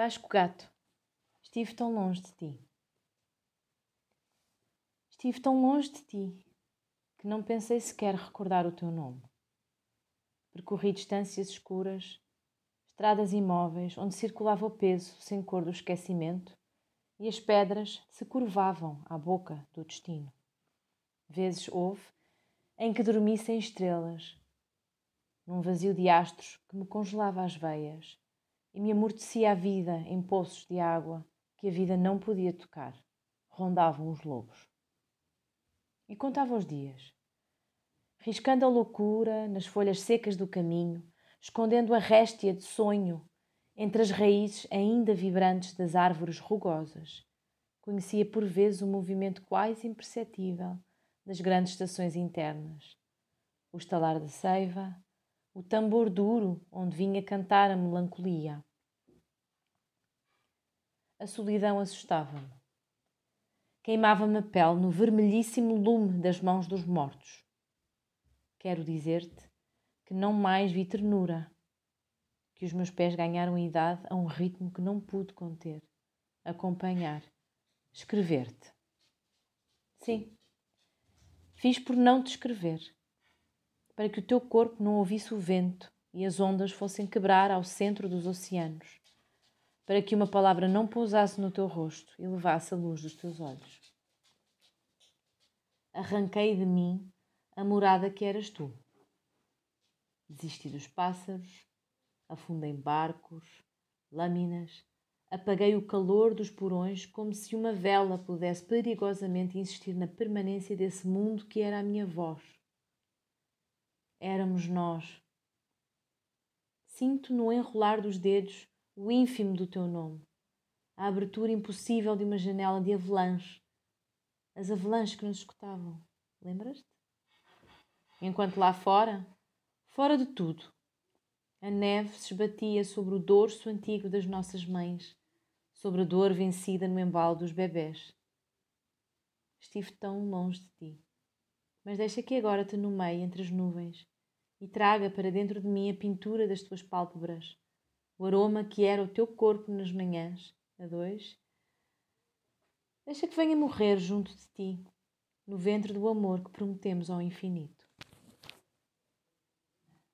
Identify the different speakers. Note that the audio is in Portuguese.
Speaker 1: Vasco Gato, estive tão longe de ti. Estive tão longe de ti que não pensei sequer recordar o teu nome. Percorri distâncias escuras, estradas imóveis onde circulava o peso sem cor do esquecimento e as pedras se curvavam à boca do destino. Vezes houve em que dormi sem estrelas, num vazio de astros que me congelava as veias e me amortecia a vida em poços de água que a vida não podia tocar. Rondavam os lobos. E contava os dias, riscando a loucura nas folhas secas do caminho, escondendo a réstia de sonho entre as raízes ainda vibrantes das árvores rugosas. Conhecia por vezes o movimento quase imperceptível das grandes estações internas, o estalar da seiva, o tambor duro onde vinha cantar a melancolia. A solidão assustava-me. Queimava-me a pele no vermelhíssimo lume das mãos dos mortos. Quero dizer-te que não mais vi ternura, que os meus pés ganharam idade a um ritmo que não pude conter, acompanhar, escrever-te. Sim, fiz por não te escrever, para que o teu corpo não ouvisse o vento e as ondas fossem quebrar ao centro dos oceanos para que uma palavra não pousasse no teu rosto e levasse a luz dos teus olhos. Arranquei de mim a morada que eras tu. Desisti dos pássaros, afundei barcos, lâminas, apaguei o calor dos porões como se uma vela pudesse perigosamente insistir na permanência desse mundo que era a minha voz. Éramos nós. Sinto no enrolar dos dedos o ínfimo do teu nome, a abertura impossível de uma janela de avalanche, as avalanches que nos escutavam, lembras-te? Enquanto lá fora, fora de tudo, a neve se esbatia sobre o dorso antigo das nossas mães, sobre a dor vencida no embalo dos bebés. Estive tão longe de ti, mas deixa que agora te nomeie entre as nuvens e traga para dentro de mim a pintura das tuas pálpebras o aroma que era o teu corpo nas manhãs, a dois. Deixa que venha morrer junto de ti, no ventre do amor que prometemos ao infinito.